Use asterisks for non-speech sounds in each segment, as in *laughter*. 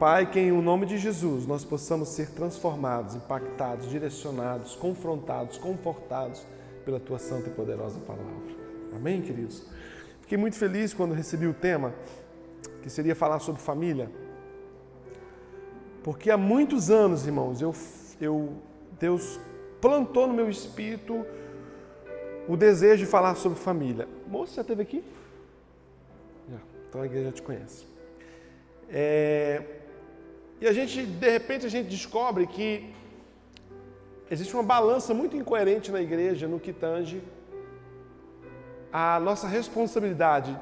Pai, que em o nome de Jesus nós possamos ser transformados, impactados, direcionados, confrontados, confortados pela tua santa e poderosa palavra. Amém, queridos? Fiquei muito feliz quando recebi o tema, que seria falar sobre família. Porque há muitos anos, irmãos, eu, eu, Deus plantou no meu espírito o desejo de falar sobre família. Moça, já esteve aqui? Já. Então a igreja te conhece. É, e a gente, de repente, a gente descobre que existe uma balança muito incoerente na igreja no que tange a nossa responsabilidade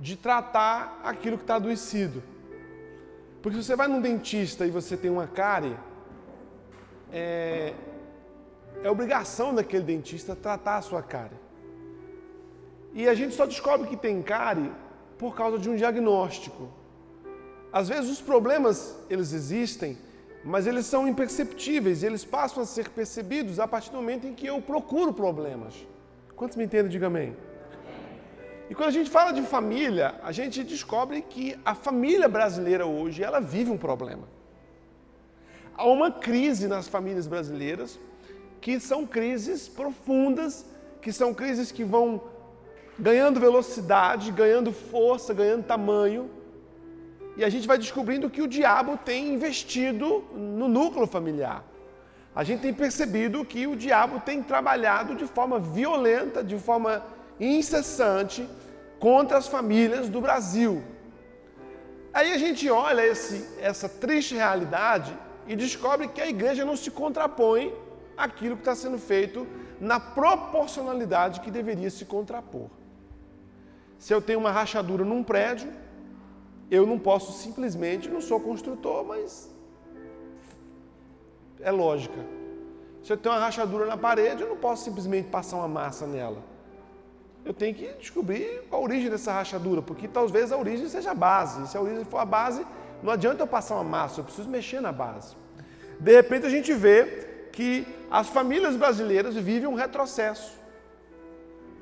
de tratar aquilo que está adoecido. Porque se você vai num dentista e você tem uma cárie, é, é obrigação daquele dentista tratar a sua cárie. E a gente só descobre que tem cárie por causa de um diagnóstico. Às vezes os problemas, eles existem, mas eles são imperceptíveis, eles passam a ser percebidos a partir do momento em que eu procuro problemas. Quantos me entendem? Diga amém. E quando a gente fala de família, a gente descobre que a família brasileira hoje, ela vive um problema. Há uma crise nas famílias brasileiras, que são crises profundas, que são crises que vão ganhando velocidade, ganhando força, ganhando tamanho. E a gente vai descobrindo que o diabo tem investido no núcleo familiar. A gente tem percebido que o diabo tem trabalhado de forma violenta, de forma incessante contra as famílias do Brasil. Aí a gente olha esse, essa triste realidade e descobre que a igreja não se contrapõe àquilo que está sendo feito na proporcionalidade que deveria se contrapor. Se eu tenho uma rachadura num prédio, eu não posso simplesmente, não sou construtor, mas é lógica. Se eu tenho uma rachadura na parede, eu não posso simplesmente passar uma massa nela. Eu tenho que descobrir a origem dessa rachadura, porque talvez a origem seja a base. Se a origem for a base, não adianta eu passar uma massa, eu preciso mexer na base. De repente a gente vê que as famílias brasileiras vivem um retrocesso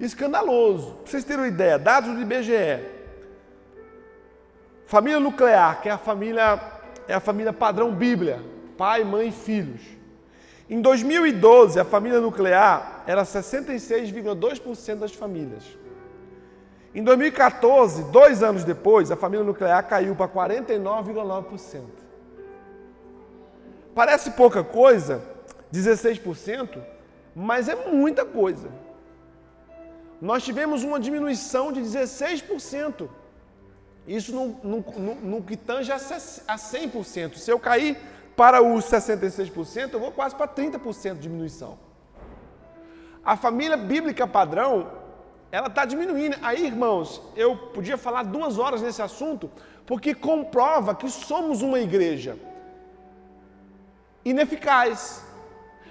escandaloso. Para vocês terem uma ideia, dados do IBGE. Família nuclear, que é a família é a família padrão Bíblia, pai, mãe e filhos. Em 2012, a família nuclear era 66,2% das famílias. Em 2014, dois anos depois, a família nuclear caiu para 49,9%. Parece pouca coisa, 16%, mas é muita coisa. Nós tivemos uma diminuição de 16%. Isso no, no, no, no que tange a 100%. Se eu cair para os 66%, eu vou quase para 30% de diminuição. A família bíblica padrão, ela está diminuindo. Aí, irmãos, eu podia falar duas horas nesse assunto, porque comprova que somos uma igreja ineficaz.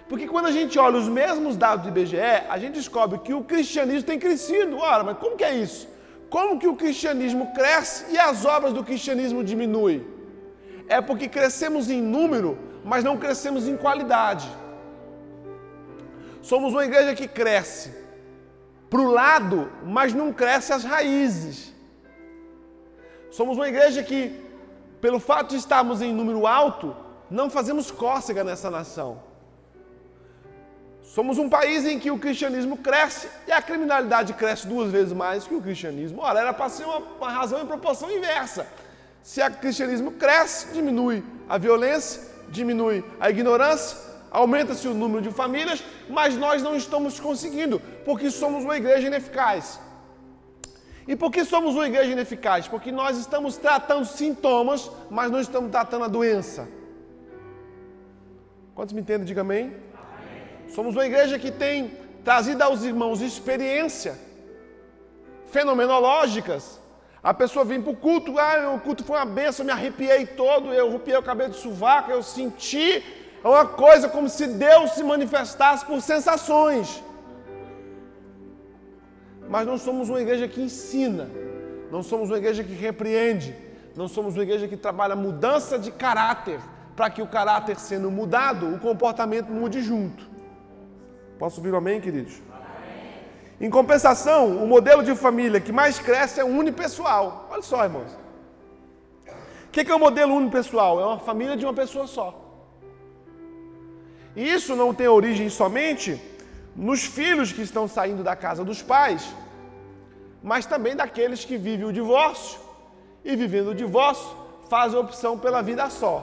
Porque quando a gente olha os mesmos dados do IBGE, a gente descobre que o cristianismo tem crescido. Ora, mas como que é isso? Como que o cristianismo cresce e as obras do cristianismo diminuem? É porque crescemos em número, mas não crescemos em qualidade. Somos uma igreja que cresce para o lado, mas não cresce as raízes. Somos uma igreja que, pelo fato de estarmos em número alto, não fazemos cócega nessa nação. Somos um país em que o cristianismo cresce e a criminalidade cresce duas vezes mais que o cristianismo. Ora, era para ser uma, uma razão em proporção inversa. Se o cristianismo cresce, diminui a violência, diminui a ignorância, aumenta-se o número de famílias, mas nós não estamos conseguindo, porque somos uma igreja ineficaz. E por que somos uma igreja ineficaz? Porque nós estamos tratando sintomas, mas não estamos tratando a doença. Quantos me entendem? Diga amém. Somos uma igreja que tem trazido aos irmãos experiência fenomenológicas. A pessoa vem para o culto, ah, o culto foi uma benção, me arrepiei todo, eu arrepiei o cabelo de sovaco, eu senti uma coisa como se Deus se manifestasse por sensações. Mas não somos uma igreja que ensina, não somos uma igreja que repreende, não somos uma igreja que trabalha mudança de caráter, para que o caráter sendo mudado, o comportamento mude junto. Posso ouvir um amém, queridos? Amém. Em compensação, o modelo de família que mais cresce é unipessoal. Olha só, irmãos. O que é o modelo unipessoal? É uma família de uma pessoa só. E isso não tem origem somente nos filhos que estão saindo da casa dos pais, mas também daqueles que vivem o divórcio e, vivendo o divórcio, fazem opção pela vida só.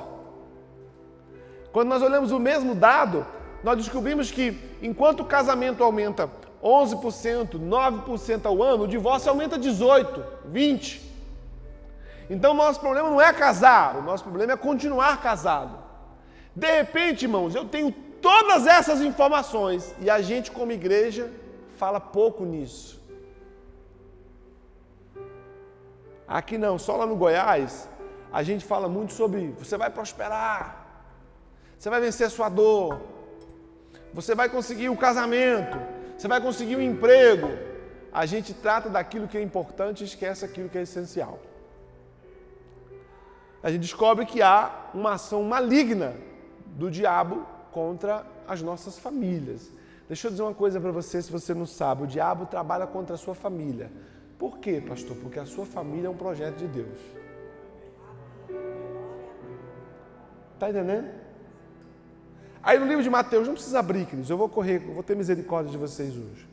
Quando nós olhamos o mesmo dado, nós descobrimos que enquanto o casamento aumenta 11%, 9% ao ano, o divórcio aumenta 18%, 20%. Então o nosso problema não é casar, o nosso problema é continuar casado. De repente, irmãos, eu tenho todas essas informações e a gente, como igreja, fala pouco nisso. Aqui não, só lá no Goiás, a gente fala muito sobre você vai prosperar, você vai vencer sua dor, você vai conseguir o casamento, você vai conseguir um emprego. A gente trata daquilo que é importante e esquece aquilo que é essencial. A gente descobre que há uma ação maligna do diabo contra as nossas famílias. Deixa eu dizer uma coisa para você, se você não sabe: o diabo trabalha contra a sua família. Por quê, pastor? Porque a sua família é um projeto de Deus. Está entendendo? Aí no livro de Mateus, não precisa abrir, queridos, eu vou correr, eu vou ter misericórdia de vocês hoje.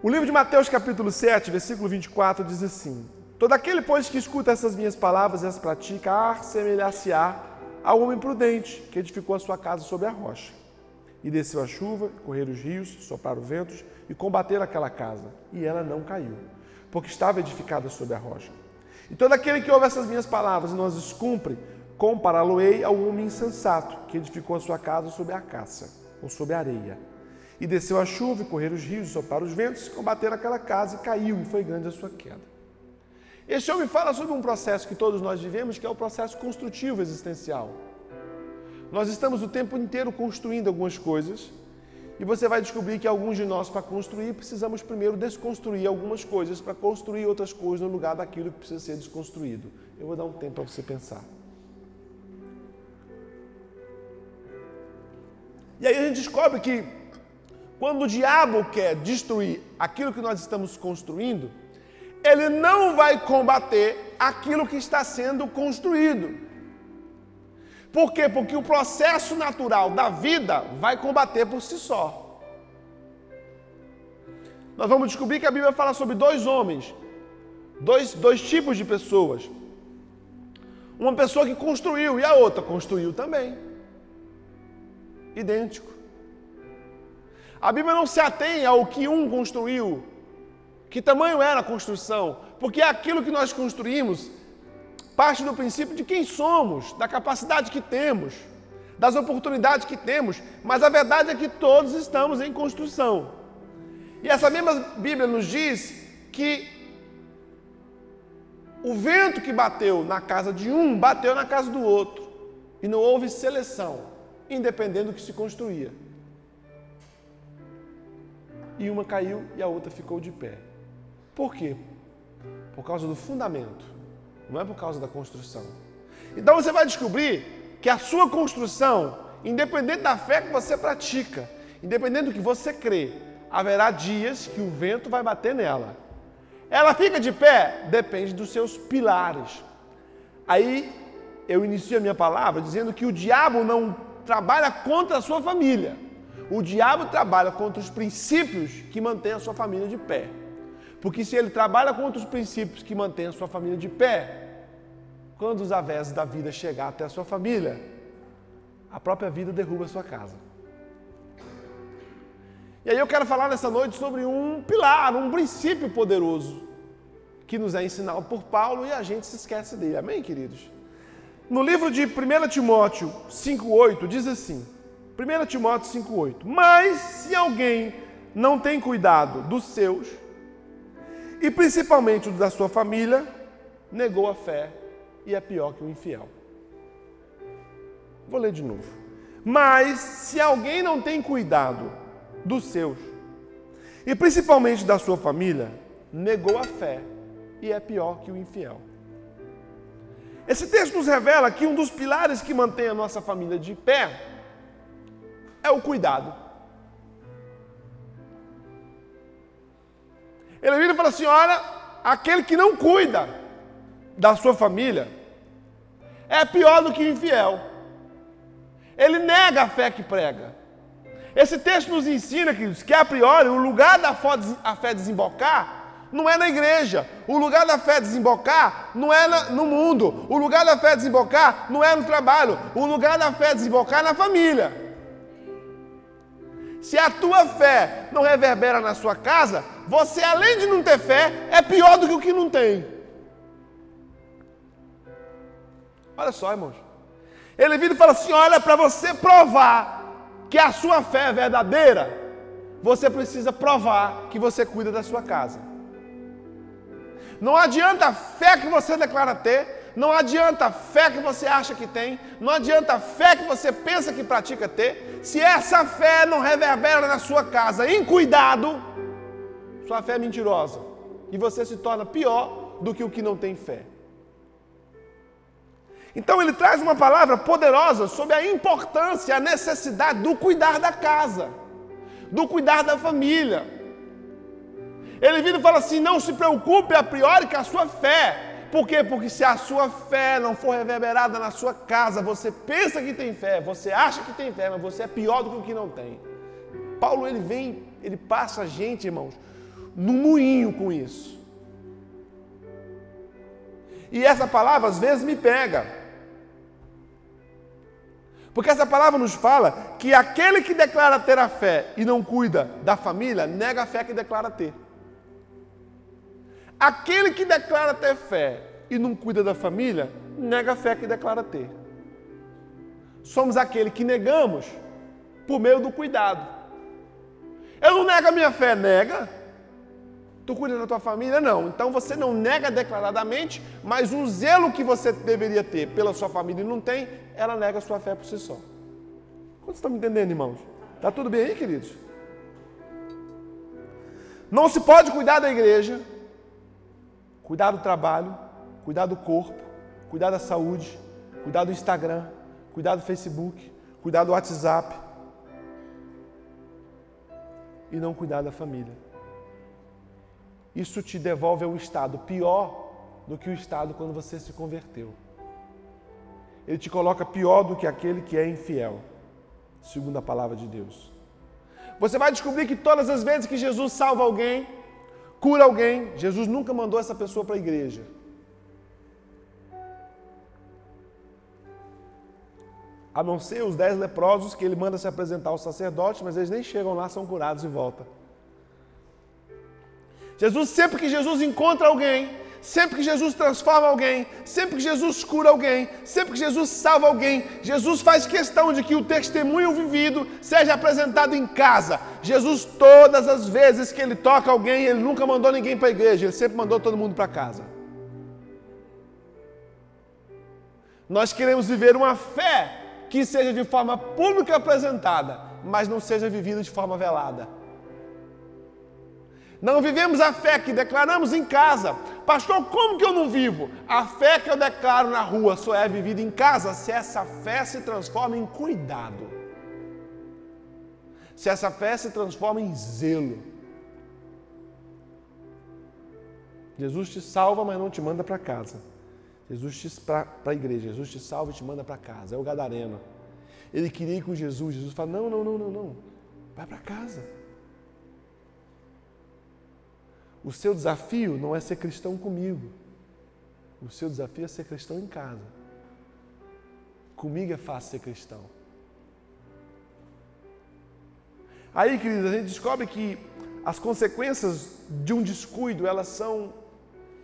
O livro de Mateus, capítulo 7, versículo 24, diz assim: Todo aquele, pois, que escuta essas minhas palavras e as pratica, assemelhar-se-á ao homem prudente, que edificou a sua casa sobre a rocha. E desceu a chuva, correram os rios, sopraram ventos e combateram aquela casa. E ela não caiu, porque estava edificada sobre a rocha. E todo aquele que ouve essas minhas palavras e não as cumpre, compará-lo-ei ao homem insensato, que edificou a sua casa sobre a caça, ou sobre a areia. E desceu a chuva, e correram os rios, sopraram os ventos, combateram aquela casa, e caiu, e foi grande a sua queda. Este homem fala sobre um processo que todos nós vivemos, que é o processo construtivo existencial. Nós estamos o tempo inteiro construindo algumas coisas, e você vai descobrir que alguns de nós, para construir, precisamos primeiro desconstruir algumas coisas para construir outras coisas no lugar daquilo que precisa ser desconstruído. Eu vou dar um tempo para você pensar. E aí a gente descobre que quando o diabo quer destruir aquilo que nós estamos construindo, ele não vai combater aquilo que está sendo construído. Por quê? Porque o processo natural da vida vai combater por si só. Nós vamos descobrir que a Bíblia fala sobre dois homens, dois, dois tipos de pessoas. Uma pessoa que construiu e a outra construiu também idêntico. A Bíblia não se atém ao que um construiu, que tamanho era a construção, porque aquilo que nós construímos parte do princípio de quem somos, da capacidade que temos, das oportunidades que temos, mas a verdade é que todos estamos em construção. E essa mesma Bíblia nos diz que o vento que bateu na casa de um bateu na casa do outro, e não houve seleção independente do que se construía. E uma caiu e a outra ficou de pé. Por quê? Por causa do fundamento, não é por causa da construção. Então você vai descobrir que a sua construção, independente da fé que você pratica, independente do que você crê, haverá dias que o vento vai bater nela. Ela fica de pé? Depende dos seus pilares. Aí eu inicio a minha palavra dizendo que o diabo não trabalha contra a sua família. O diabo trabalha contra os princípios que mantêm a sua família de pé. Porque se ele trabalha contra os princípios que mantêm a sua família de pé, quando os avés da vida chegar até a sua família, a própria vida derruba a sua casa. E aí eu quero falar nessa noite sobre um pilar, um princípio poderoso que nos é ensinado por Paulo e a gente se esquece dele. Amém, queridos? No livro de 1 Timóteo 5,8 diz assim: 1 Timóteo 5,8: Mas se alguém não tem cuidado dos seus, e principalmente da sua família, negou a fé e é pior que o infiel. Vou ler de novo. Mas se alguém não tem cuidado dos seus, e principalmente da sua família, negou a fé e é pior que o infiel. Esse texto nos revela que um dos pilares que mantém a nossa família de pé é o cuidado. Ele vira e fala assim: olha, aquele que não cuida da sua família, é pior do que o infiel. Ele nega a fé que prega. Esse texto nos ensina, queridos, que a priori o lugar da fé desembocar não é na igreja. O lugar da fé desembocar não é no mundo. O lugar da fé desembocar não é no trabalho. O lugar da fé desembocar é na família. Se a tua fé não reverbera na sua casa, você além de não ter fé, é pior do que o que não tem. Olha só, irmãos. Ele vira e fala assim: olha, para você provar que a sua fé é verdadeira, você precisa provar que você cuida da sua casa. Não adianta a fé que você declara ter, não adianta a fé que você acha que tem, não adianta a fé que você pensa que pratica ter, se essa fé não reverbera na sua casa em cuidado, sua fé é mentirosa e você se torna pior do que o que não tem fé. Então ele traz uma palavra poderosa sobre a importância, a necessidade do cuidar da casa, do cuidar da família. Ele vira e fala assim: não se preocupe a priori com a sua fé. Por quê? Porque se a sua fé não for reverberada na sua casa, você pensa que tem fé, você acha que tem fé, mas você é pior do que o que não tem. Paulo ele vem, ele passa a gente, irmãos, no moinho com isso. E essa palavra às vezes me pega. Porque essa palavra nos fala que aquele que declara ter a fé e não cuida da família, nega a fé que declara ter. Aquele que declara ter fé e não cuida da família, nega a fé que declara ter. Somos aquele que negamos por meio do cuidado. Eu não nego a minha fé, nega. Tu cuida da tua família? Não. Então você não nega declaradamente, mas o zelo que você deveria ter pela sua família e não tem, ela nega a sua fé por si só. Quantos estão me entendendo, irmãos? Está tudo bem aí, queridos? Não se pode cuidar da igreja, cuidar do trabalho, cuidar do corpo, cuidar da saúde, cuidar do Instagram, cuidar do Facebook, cuidar do WhatsApp e não cuidar da família isso te devolve ao estado pior do que o estado quando você se converteu. Ele te coloca pior do que aquele que é infiel, segundo a palavra de Deus. Você vai descobrir que todas as vezes que Jesus salva alguém, cura alguém, Jesus nunca mandou essa pessoa para a igreja. A não ser os dez leprosos que ele manda se apresentar ao sacerdote, mas eles nem chegam lá, são curados e voltam. Jesus, sempre que Jesus encontra alguém, sempre que Jesus transforma alguém, sempre que Jesus cura alguém, sempre que Jesus salva alguém, Jesus faz questão de que o testemunho vivido seja apresentado em casa. Jesus, todas as vezes que ele toca alguém, ele nunca mandou ninguém para a igreja, ele sempre mandou todo mundo para casa. Nós queremos viver uma fé que seja de forma pública apresentada, mas não seja vivida de forma velada. Não vivemos a fé que declaramos em casa. Pastor, como que eu não vivo? A fé que eu declaro na rua só é vivida em casa se essa fé se transforma em cuidado. Se essa fé se transforma em zelo. Jesus te salva, mas não te manda para casa. Jesus te para a igreja. Jesus te salva e te manda para casa. É o gadareno. Ele queria ir com Jesus. Jesus fala: "Não, não, não, não, não. Vai para casa." O seu desafio não é ser cristão comigo. O seu desafio é ser cristão em casa. Comigo é fácil ser cristão. Aí, queridos, a gente descobre que as consequências de um descuido, elas são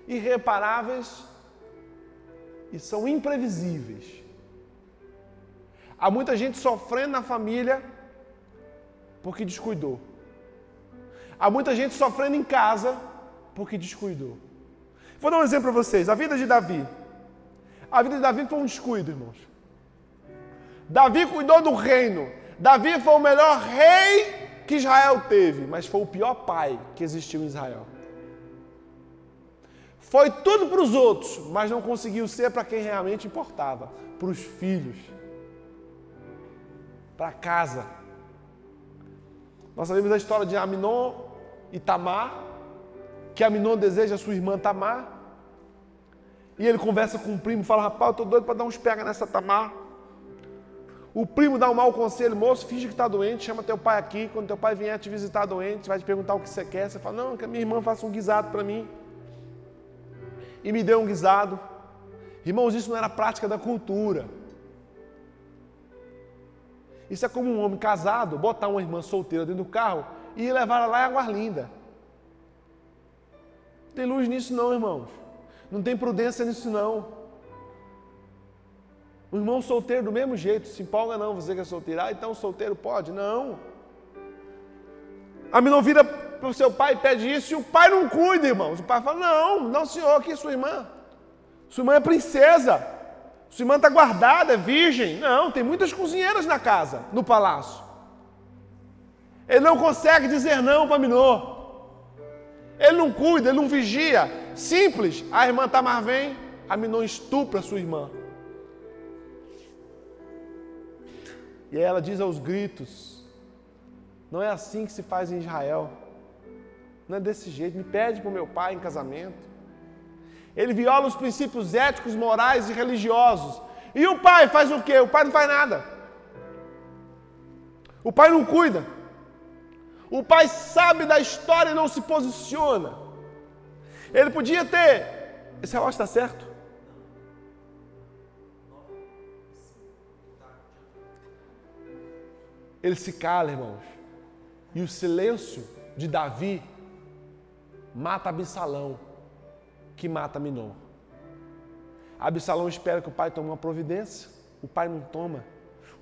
irreparáveis e são imprevisíveis. Há muita gente sofrendo na família porque descuidou. Há muita gente sofrendo em casa porque descuidou. Vou dar um exemplo para vocês. A vida de Davi. A vida de Davi foi um descuido, irmãos. Davi cuidou do reino. Davi foi o melhor rei que Israel teve, mas foi o pior pai que existiu em Israel. Foi tudo para os outros, mas não conseguiu ser para quem realmente importava para os filhos, para casa. Nós sabemos a história de Aminon e Tamar, que Aminon deseja sua irmã Tamar. E ele conversa com o primo, fala: Rapaz, eu tô doido para dar uns pega nessa Tamar. O primo dá um mau conselho, moço, finge que está doente, chama teu pai aqui. Quando teu pai vier te visitar doente, vai te perguntar o que você quer. Você fala: Não, que a minha irmã faça um guisado para mim. E me deu um guisado. Irmãos, isso não era prática da cultura. Isso é como um homem casado botar uma irmã solteira dentro do carro e levar ela lá em Aguarlinda. Não tem luz nisso não, irmãos. Não tem prudência nisso não. O irmão solteiro do mesmo jeito, se empolga não, você que é solteiro. Ah, então solteiro pode? Não. A menina vira para o seu pai e pede isso e o pai não cuida, irmãos. O pai fala, não, não senhor, aqui é sua irmã. Sua irmã é princesa. Sua irmã está guardada, é virgem. Não, tem muitas cozinheiras na casa, no palácio. Ele não consegue dizer não para Minô. Ele não cuida, ele não vigia. Simples. A irmã Tamar vem, a Minô estupra sua irmã. E ela diz aos gritos: Não é assim que se faz em Israel. Não é desse jeito. Me pede para o meu pai em casamento. Ele viola os princípios éticos, morais e religiosos. E o pai faz o quê? O pai não faz nada. O pai não cuida. O pai sabe da história e não se posiciona. Ele podia ter. Esse relógio está certo? Ele se cala, irmãos. E o silêncio de Davi mata Absalão, que mata Minô. Absalão espera que o pai tome uma providência. O pai não toma.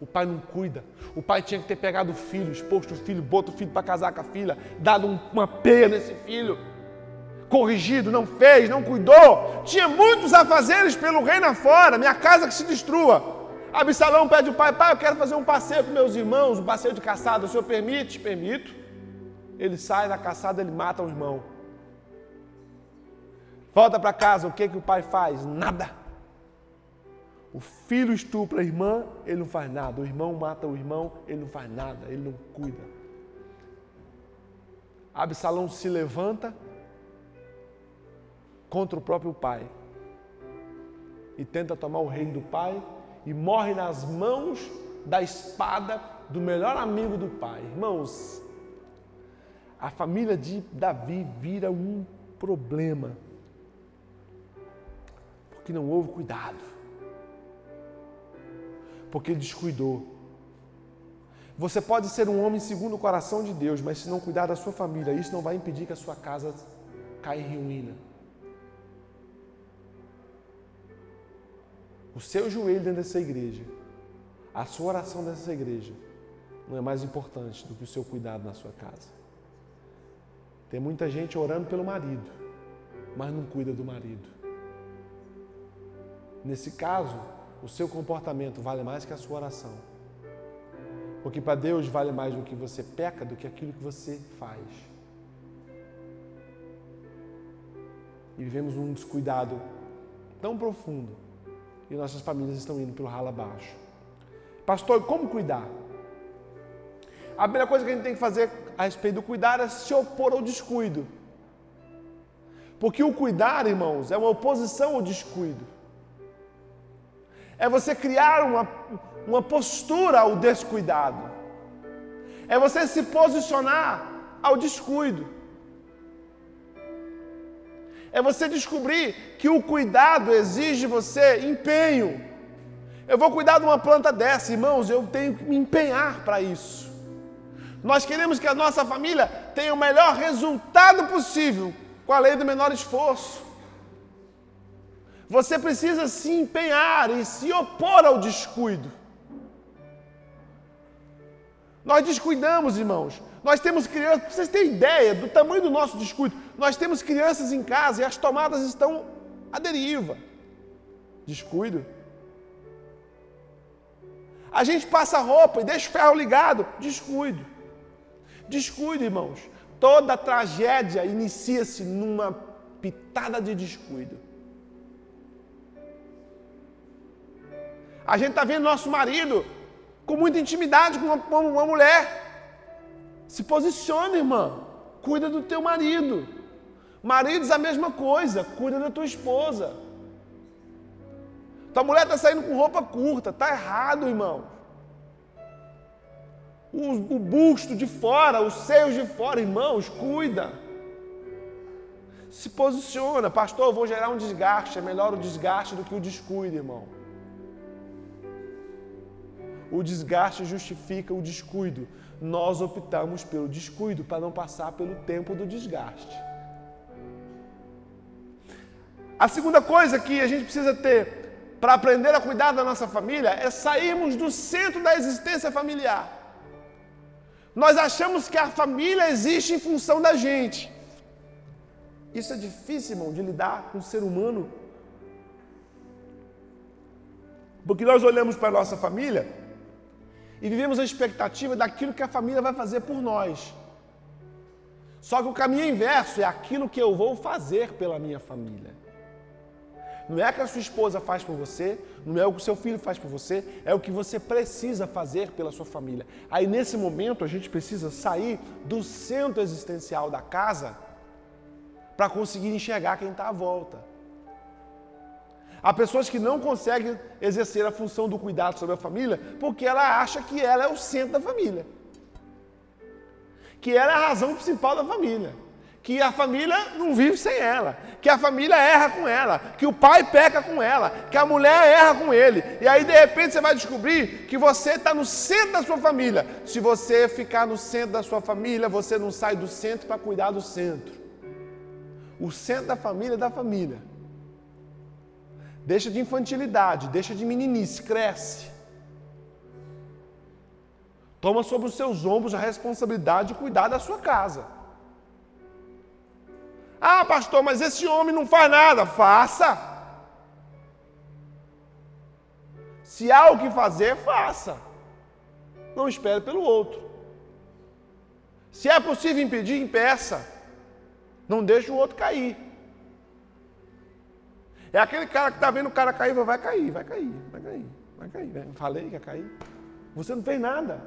O pai não cuida. O pai tinha que ter pegado o filho, exposto o filho, boto o filho para casar com a filha, dado uma peia nesse filho, corrigido, não fez, não cuidou. Tinha muitos afazeres pelo reino afora, minha casa que se destrua. Absalão pede ao pai, pai, eu quero fazer um passeio com meus irmãos, um passeio de caçada, o senhor permite? Permito. Ele sai da caçada, ele mata o irmão. Volta para casa, o que, que o pai faz? Nada. O filho estupra a irmã, ele não faz nada. O irmão mata o irmão, ele não faz nada, ele não cuida. Absalão se levanta contra o próprio pai e tenta tomar o reino do pai e morre nas mãos da espada do melhor amigo do pai. Irmãos, a família de Davi vira um problema porque não houve cuidado porque descuidou. Você pode ser um homem segundo o coração de Deus, mas se não cuidar da sua família, isso não vai impedir que a sua casa caia em ruína. O seu joelho dentro dessa igreja, a sua oração dessa igreja, não é mais importante do que o seu cuidado na sua casa. Tem muita gente orando pelo marido, mas não cuida do marido. Nesse caso, o seu comportamento vale mais que a sua oração. Porque para Deus vale mais o que você peca do que aquilo que você faz. E vivemos um descuidado tão profundo e nossas famílias estão indo pelo ralo abaixo. Pastor, como cuidar? A primeira coisa que a gente tem que fazer a respeito do cuidar é se opor ao descuido. Porque o cuidar, irmãos, é uma oposição ao descuido é você criar uma, uma postura ao descuidado, é você se posicionar ao descuido, é você descobrir que o cuidado exige você empenho. Eu vou cuidar de uma planta dessa, irmãos, eu tenho que me empenhar para isso. Nós queremos que a nossa família tenha o melhor resultado possível com a lei do menor esforço. Você precisa se empenhar e se opor ao descuido. Nós descuidamos, irmãos. Nós temos crianças, vocês terem ideia do tamanho do nosso descuido, nós temos crianças em casa e as tomadas estão à deriva. Descuido. A gente passa roupa e deixa o ferro ligado. Descuido. Descuido, irmãos. Toda tragédia inicia-se numa pitada de descuido. A gente está vendo nosso marido com muita intimidade com uma, uma mulher. Se posiciona, irmã. Cuida do teu marido. Maridos, a mesma coisa. Cuida da tua esposa. Tua mulher está saindo com roupa curta, tá errado, irmão. O, o busto de fora, os seios de fora, irmãos, cuida. Se posiciona, pastor, eu vou gerar um desgaste. É melhor o desgaste do que o descuido, irmão. O desgaste justifica o descuido. Nós optamos pelo descuido para não passar pelo tempo do desgaste. A segunda coisa que a gente precisa ter para aprender a cuidar da nossa família é sairmos do centro da existência familiar. Nós achamos que a família existe em função da gente. Isso é difícil, irmão, de lidar com o ser humano. Porque nós olhamos para a nossa família e vivemos a expectativa daquilo que a família vai fazer por nós. Só que o caminho inverso é aquilo que eu vou fazer pela minha família. Não é o que a sua esposa faz por você, não é o que o seu filho faz por você, é o que você precisa fazer pela sua família. Aí nesse momento a gente precisa sair do centro existencial da casa para conseguir enxergar quem está à volta. Há pessoas que não conseguem exercer a função do cuidado sobre a família porque ela acha que ela é o centro da família. Que ela é a razão principal da família que a família não vive sem ela, que a família erra com ela, que o pai peca com ela, que a mulher erra com ele. E aí de repente você vai descobrir que você está no centro da sua família. Se você ficar no centro da sua família, você não sai do centro para cuidar do centro. O centro da família é da família. Deixa de infantilidade, deixa de meninice, cresce. Toma sobre os seus ombros a responsabilidade de cuidar da sua casa. Ah, pastor, mas esse homem não faz nada. Faça. Se há o que fazer, faça. Não espere pelo outro. Se é possível impedir, impeça. Não deixe o outro cair. É aquele cara que está vendo o cara cair, vai cair, vai cair, vai cair, vai cair. Né? Falei que ia cair. Você não fez nada.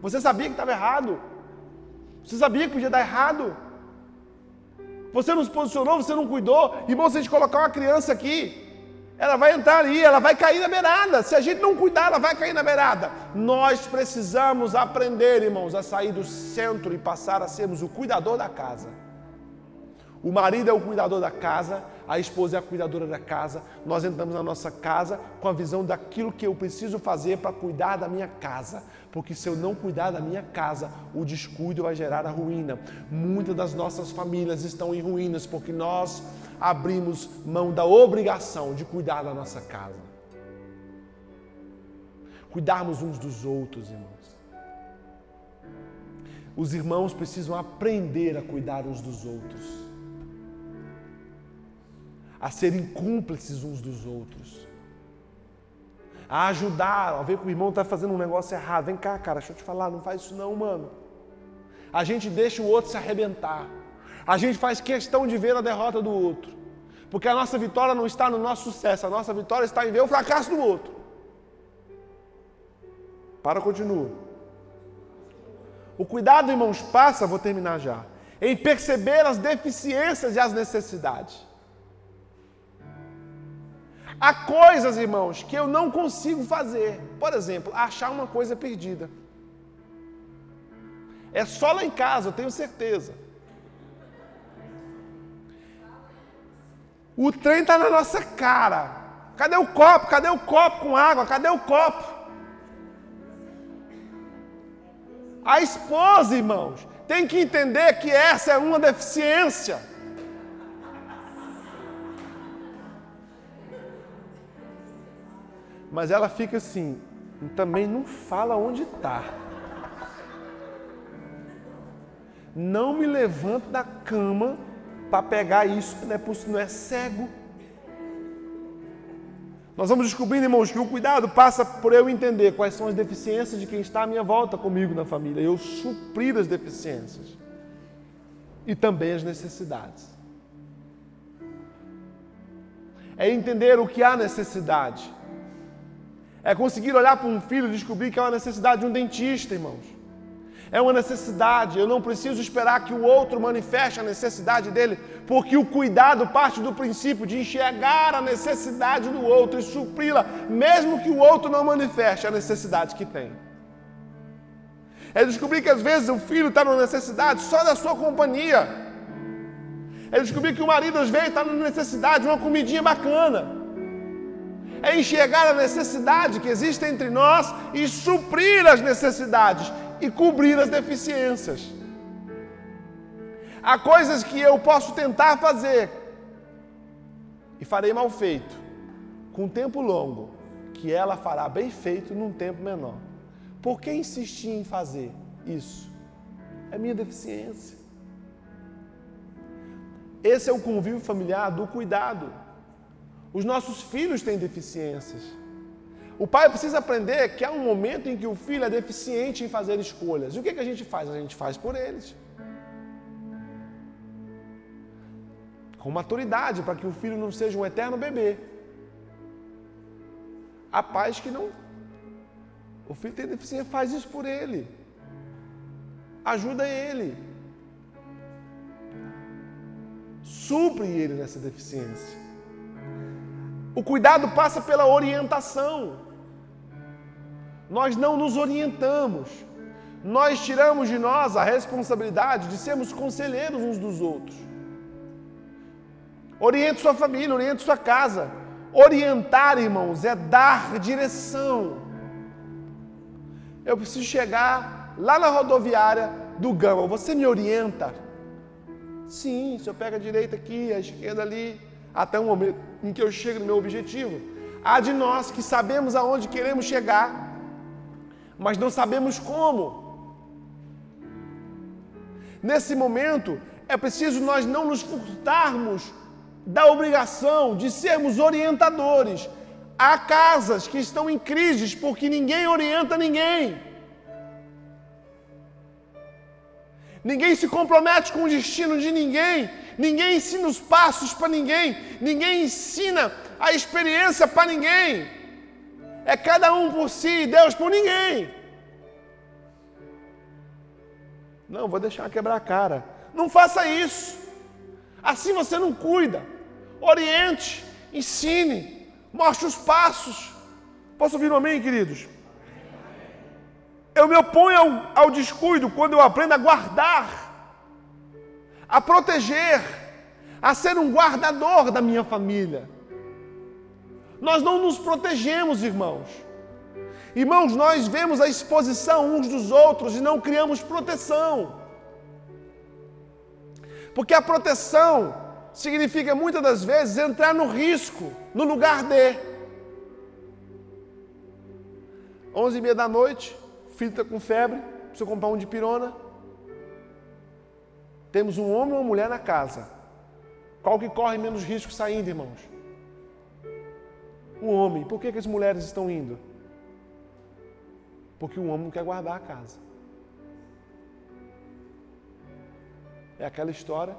Você sabia que estava errado. Você sabia que podia dar errado. Você não se posicionou, você não cuidou. Irmão, se a gente colocar uma criança aqui, ela vai entrar ali, ela vai cair na beirada. Se a gente não cuidar, ela vai cair na beirada. Nós precisamos aprender, irmãos, a sair do centro e passar a sermos o cuidador da casa. O marido é o cuidador da casa, a esposa é a cuidadora da casa. Nós entramos na nossa casa com a visão daquilo que eu preciso fazer para cuidar da minha casa. Porque se eu não cuidar da minha casa, o descuido vai gerar a ruína. Muitas das nossas famílias estão em ruínas porque nós abrimos mão da obrigação de cuidar da nossa casa. Cuidarmos uns dos outros, irmãos. Os irmãos precisam aprender a cuidar uns dos outros a serem cúmplices uns dos outros, a ajudar, a ver que o irmão está fazendo um negócio errado. Vem cá, cara, deixa eu te falar, não faz isso não, mano. A gente deixa o outro se arrebentar. A gente faz questão de ver a derrota do outro. Porque a nossa vitória não está no nosso sucesso, a nossa vitória está em ver o fracasso do outro. Para, continua. O cuidado, irmãos, passa, vou terminar já, em perceber as deficiências e as necessidades. Há coisas, irmãos, que eu não consigo fazer. Por exemplo, achar uma coisa perdida. É só lá em casa, eu tenho certeza. O trem está na nossa cara. Cadê o copo? Cadê o copo com água? Cadê o copo? A esposa, irmãos, tem que entender que essa é uma deficiência. Mas ela fica assim, também não fala onde está. Não me levanto da cama para pegar isso, não é, não é cego. Nós vamos descobrindo, irmãos, que o cuidado passa por eu entender quais são as deficiências de quem está à minha volta comigo na família, eu suprir as deficiências e também as necessidades. É entender o que há necessidade é conseguir olhar para um filho e descobrir que é uma necessidade de um dentista, irmãos. É uma necessidade. Eu não preciso esperar que o outro manifeste a necessidade dele, porque o cuidado parte do princípio de enxergar a necessidade do outro e supri-la, mesmo que o outro não manifeste a necessidade que tem. É descobrir que às vezes o filho está numa necessidade só da sua companhia. É descobrir que o marido às vezes está numa necessidade de uma comidinha bacana. É enxergar a necessidade que existe entre nós e suprir as necessidades e cobrir as deficiências. Há coisas que eu posso tentar fazer e farei mal feito, com tempo longo, que ela fará bem feito num tempo menor. Por que insistir em fazer isso? É minha deficiência. Esse é o convívio familiar do cuidado. Os nossos filhos têm deficiências. O pai precisa aprender que há um momento em que o filho é deficiente em fazer escolhas. E o que, que a gente faz? A gente faz por eles. Com maturidade, para que o filho não seja um eterno bebê. Há pais que não. O filho tem deficiência, faz isso por ele. Ajuda ele. Supre ele nessa deficiência. O cuidado passa pela orientação. Nós não nos orientamos. Nós tiramos de nós a responsabilidade de sermos conselheiros uns dos outros. Oriente sua família, oriente sua casa. Orientar, irmãos, é dar direção. Eu preciso chegar lá na rodoviária do Gama. Você me orienta? Sim, se eu pego a direita aqui, a esquerda ali, até o momento em que eu chego no meu objetivo. Há de nós que sabemos aonde queremos chegar, mas não sabemos como. Nesse momento, é preciso nós não nos furtarmos da obrigação de sermos orientadores. Há casas que estão em crises porque ninguém orienta ninguém. Ninguém se compromete com o destino de ninguém. Ninguém ensina os passos para ninguém. Ninguém ensina a experiência para ninguém. É cada um por si, Deus por ninguém. Não, vou deixar quebrar a cara. Não faça isso. Assim você não cuida. Oriente, ensine, mostre os passos. Posso ouvir um amém, queridos? Eu me oponho ao, ao descuido quando eu aprendo a guardar, a proteger, a ser um guardador da minha família. Nós não nos protegemos, irmãos. Irmãos, nós vemos a exposição uns dos outros e não criamos proteção. Porque a proteção significa muitas das vezes entrar no risco, no lugar de. Onze e meia da noite, filho está com febre, precisa comprar um de pirona. Temos um homem e uma mulher na casa. Qual que corre menos risco saindo, irmãos? O homem. Por que, que as mulheres estão indo? Porque o homem não quer guardar a casa. É aquela história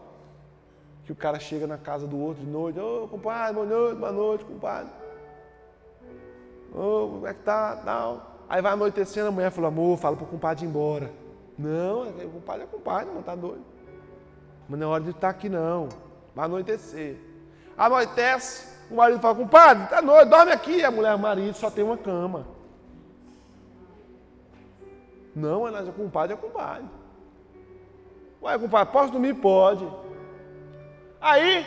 que o cara chega na casa do outro de noite, ô oh, compadre, boa noite, boa noite, compadre. Ô, oh, como é que tá? Tal. Aí vai anoitecendo, a mulher fala, amor, fala pro compadre ir embora. Não, o compadre é compadre, não tá doido. Mas não é hora de estar aqui não. Vai anoitecer. Anoitece, o marido fala, compadre, tá noite, dorme aqui. A mulher, marido, só tem uma cama. Não, é compadre, é compadre. Ué, compadre, posso dormir? Pode. Aí,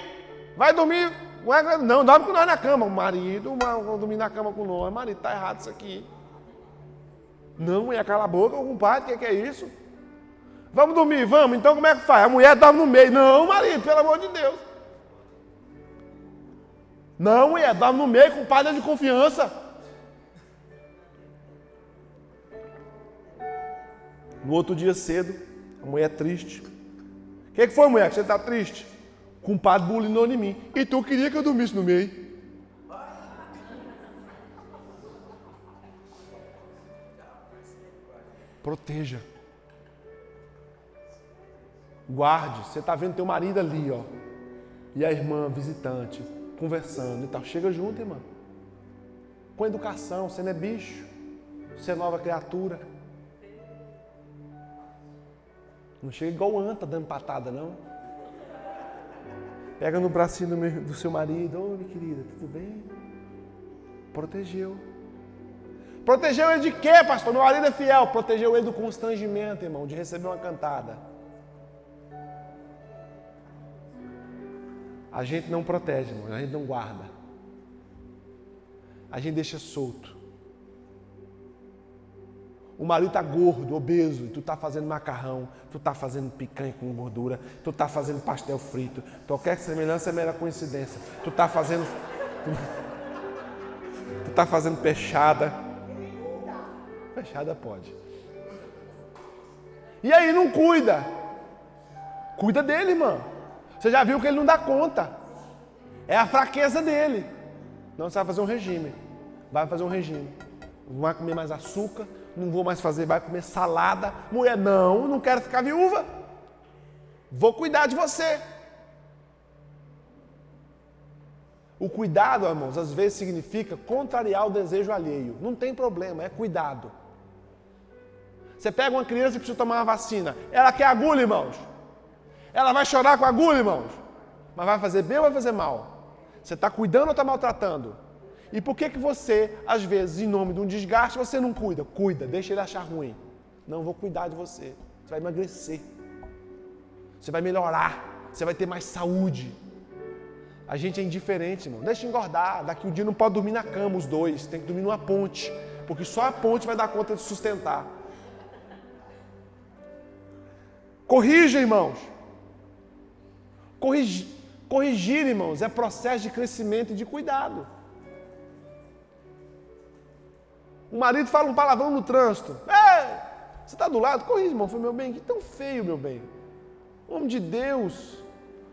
vai dormir. Ué, não, dorme com nós na cama. O marido, vai dormir na cama com nós. Marido, tá errado isso aqui. Não, ia calar a boca, compadre, o que, que é isso? Vamos dormir, vamos, então como é que faz? A mulher dorme no meio. Não, marido, pelo amor de Deus. Não, mulher, dorme no meio, compadre é de confiança. No outro dia cedo, a mulher triste. O que, que foi, mulher, você está triste? O compadre bulinou em mim. E tu queria que eu dormisse no meio. Proteja. Guarde. Você está vendo teu marido ali, ó. E a irmã visitante, conversando e tal. Chega junto, irmã. Com educação. Você não é bicho. Você é nova criatura. Não chega igual anta dando patada, não. Pega no bracinho do, meu, do seu marido. Ô, minha querida, tudo bem? Protegeu. Protegeu ele de quê, pastor? Meu marido é fiel. Protegeu ele do constrangimento, irmão, de receber uma cantada. A gente não protege, irmão. A gente não guarda. A gente deixa solto. O marido está gordo, obeso, e tu está fazendo macarrão, tu está fazendo picanha com gordura, tu está fazendo pastel frito. Qualquer semelhança é mera coincidência. Tu está fazendo. *laughs* tu está fazendo peixada. Peixada pode. E aí não cuida. Cuida dele, irmão. Você já viu que ele não dá conta. É a fraqueza dele. Não, você vai fazer um regime. Vai fazer um regime. Não vai comer mais açúcar, não vou mais fazer, vai comer salada. Mulher, não, não quero ficar viúva. Vou cuidar de você. O cuidado, irmãos, às vezes significa contrariar o desejo alheio. Não tem problema, é cuidado. Você pega uma criança e precisa tomar uma vacina. Ela quer agulha, irmãos. Ela vai chorar com agulha, irmãos. Mas vai fazer bem ou vai fazer mal? Você está cuidando ou está maltratando? E por que que você, às vezes, em nome de um desgaste, você não cuida? Cuida, deixa ele achar ruim. Não vou cuidar de você. Você vai emagrecer. Você vai melhorar. Você vai ter mais saúde. A gente é indiferente, irmão. Deixa engordar. Daqui um dia não pode dormir na cama os dois. Tem que dormir numa ponte. Porque só a ponte vai dar conta de sustentar. Corrija, irmãos. Corrigir, corrigir, irmãos, é processo de crescimento e de cuidado. O marido fala um palavrão no trânsito. Ei, você está do lado? Corrija, irmão. Foi meu bem, que tão feio, meu bem. Homem de Deus.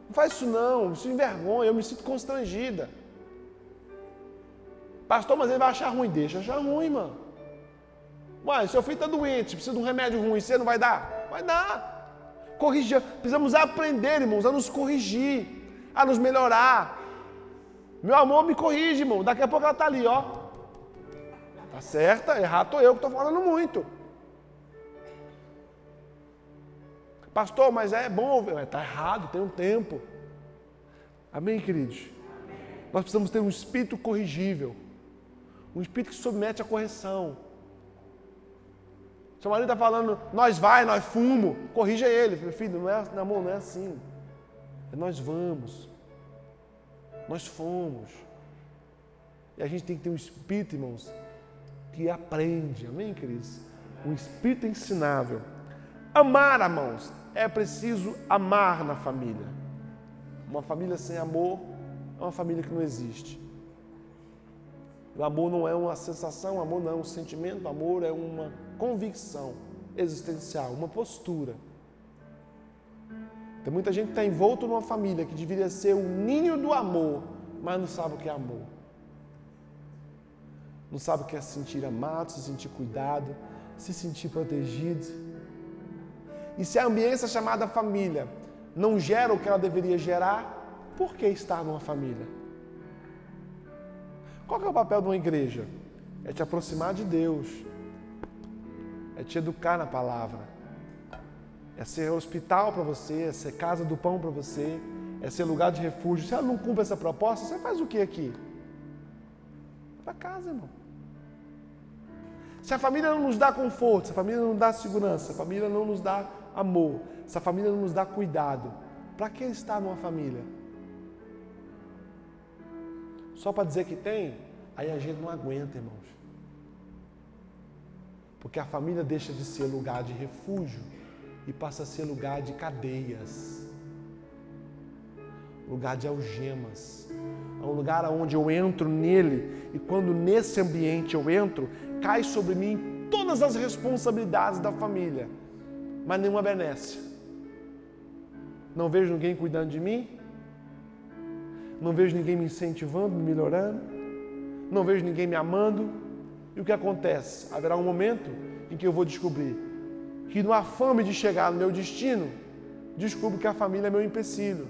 Não faz isso não, isso envergonha, eu me sinto constrangida. Pastor, mas ele vai achar ruim. Deixa achar ruim, mano. Uai, seu filho está doente, precisa de um remédio ruim, você não vai dar? Vai dar. Corrigir. Precisamos aprender, irmãos, a nos corrigir, a nos melhorar. Meu amor, me corrige, irmão. Daqui a pouco ela está ali, ó. Tá certa, errado estou eu que estou falando muito. Pastor, mas é bom, está errado, tem um tempo. Amém, queridos? Nós precisamos ter um espírito corrigível, um espírito que submete à correção. Seu marido está falando, nós vai, nós fumo, corrija ele. Meu filho, não é, amor, não é assim. É nós vamos. Nós fomos. E a gente tem que ter um espírito, irmãos, que aprende. Amém, queridos? Um espírito ensinável. Amar, irmãos, é preciso amar na família. Uma família sem amor é uma família que não existe. O amor não é uma sensação, o amor não é um sentimento, o amor é uma convicção existencial, uma postura. Tem muita gente que está envolto numa família que deveria ser o ninho do amor, mas não sabe o que é amor não sabe o que é se sentir amado, se sentir cuidado, se sentir protegido. E se a ambiência chamada família não gera o que ela deveria gerar, por que estar numa família? Qual é o papel de uma igreja? É te aproximar de Deus, é te educar na palavra, é ser hospital para você, é ser casa do pão para você, é ser lugar de refúgio. Se ela não cumpre essa proposta, você faz o que aqui? Para casa, irmão. Se a família não nos dá conforto, se a família não nos dá segurança, se a família não nos dá amor, se a família não nos dá cuidado, para que estar numa família? Só para dizer que tem, aí a gente não aguenta, irmãos. Porque a família deixa de ser lugar de refúgio e passa a ser lugar de cadeias, lugar de algemas. É um lugar onde eu entro nele e quando nesse ambiente eu entro, cai sobre mim todas as responsabilidades da família, mas nenhuma benesse. Não vejo ninguém cuidando de mim, não vejo ninguém me incentivando, me melhorando, não vejo ninguém me amando. E o que acontece? Haverá um momento em que eu vou descobrir que, no afame de chegar no meu destino, descubro que a família é meu empecilho.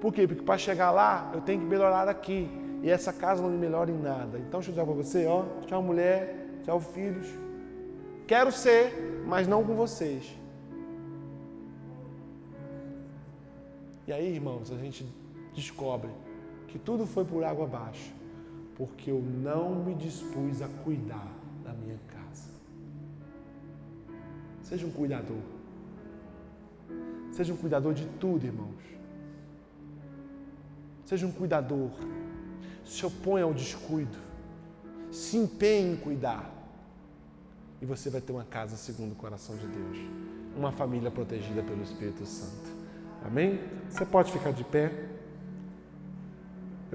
Por quê? Porque para chegar lá, eu tenho que melhorar aqui. E essa casa não me melhora em nada. Então, deixa eu dizer para você, ó, tchau mulher, Tchau, filhos. Quero ser, mas não com vocês. E aí, irmãos, a gente descobre que tudo foi por água abaixo, porque eu não me dispus a cuidar da minha casa. Seja um cuidador. Seja um cuidador de tudo, irmãos. Seja um cuidador. Se oponha ao descuido. Se empenhe em cuidar. E você vai ter uma casa segundo o coração de Deus. Uma família protegida pelo Espírito Santo. Amém? Você pode ficar de pé.